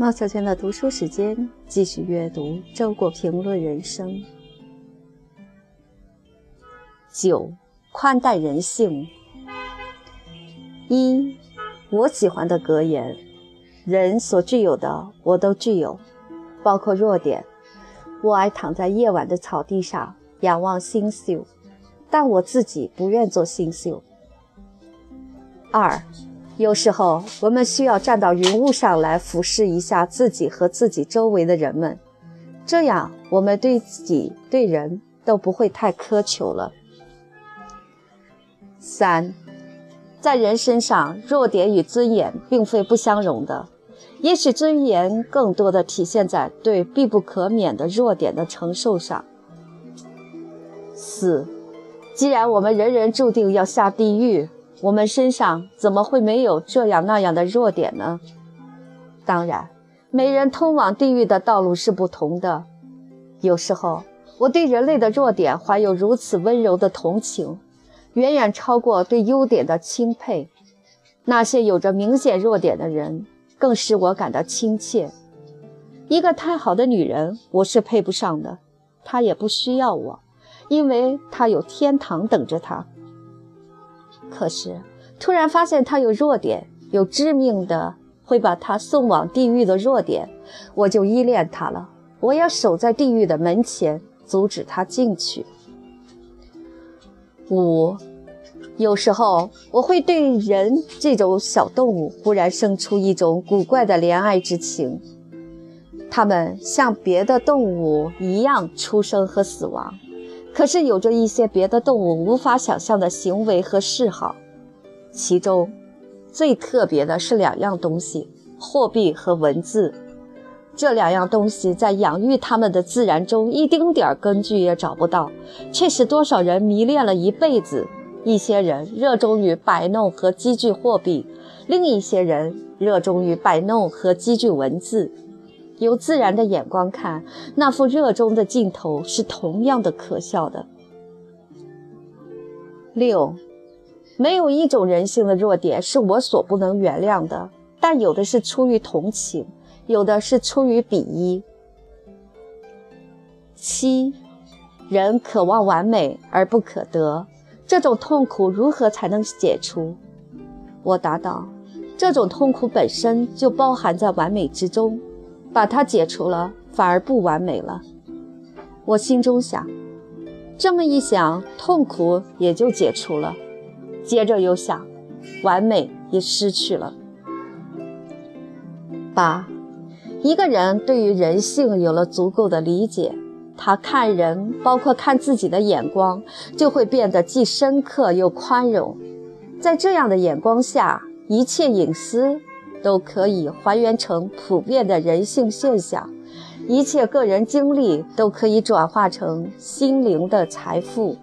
猫小圈的读书时间，继续阅读《周国评论人生》。九，宽待人性。一，我喜欢的格言：人所具有的，我都具有，包括弱点。我爱躺在夜晚的草地上仰望星宿，但我自己不愿做星宿。二。有时候，我们需要站到云雾上来俯视一下自己和自己周围的人们，这样我们对自己、对人都不会太苛求了。三，在人身上，弱点与尊严并非不相容的，也许尊严更多的体现在对必不可免的弱点的承受上。四，既然我们人人注定要下地狱。我们身上怎么会没有这样那样的弱点呢？当然，每人通往地狱的道路是不同的。有时候，我对人类的弱点怀有如此温柔的同情，远远超过对优点的钦佩。那些有着明显弱点的人，更使我感到亲切。一个太好的女人，我是配不上的。她也不需要我，因为她有天堂等着她。可是，突然发现他有弱点，有致命的会把他送往地狱的弱点，我就依恋他了。我要守在地狱的门前，阻止他进去。五，有时候我会对人这种小动物忽然生出一种古怪的怜爱之情。它们像别的动物一样出生和死亡。可是有着一些别的动物无法想象的行为和嗜好，其中最特别的是两样东西：货币和文字。这两样东西在养育它们的自然中一丁点儿根据也找不到，却使多少人迷恋了一辈子。一些人热衷于摆弄和积聚货币，另一些人热衷于摆弄和积聚文字。由自然的眼光看，那副热衷的镜头是同样的可笑的。六，没有一种人性的弱点是我所不能原谅的，但有的是出于同情，有的是出于鄙夷。七，人渴望完美而不可得，这种痛苦如何才能解除？我答道：这种痛苦本身就包含在完美之中。把它解除了，反而不完美了。我心中想，这么一想，痛苦也就解除了。接着又想，完美也失去了。八，一个人对于人性有了足够的理解，他看人，包括看自己的眼光，就会变得既深刻又宽容。在这样的眼光下，一切隐私。都可以还原成普遍的人性现象，一切个人经历都可以转化成心灵的财富。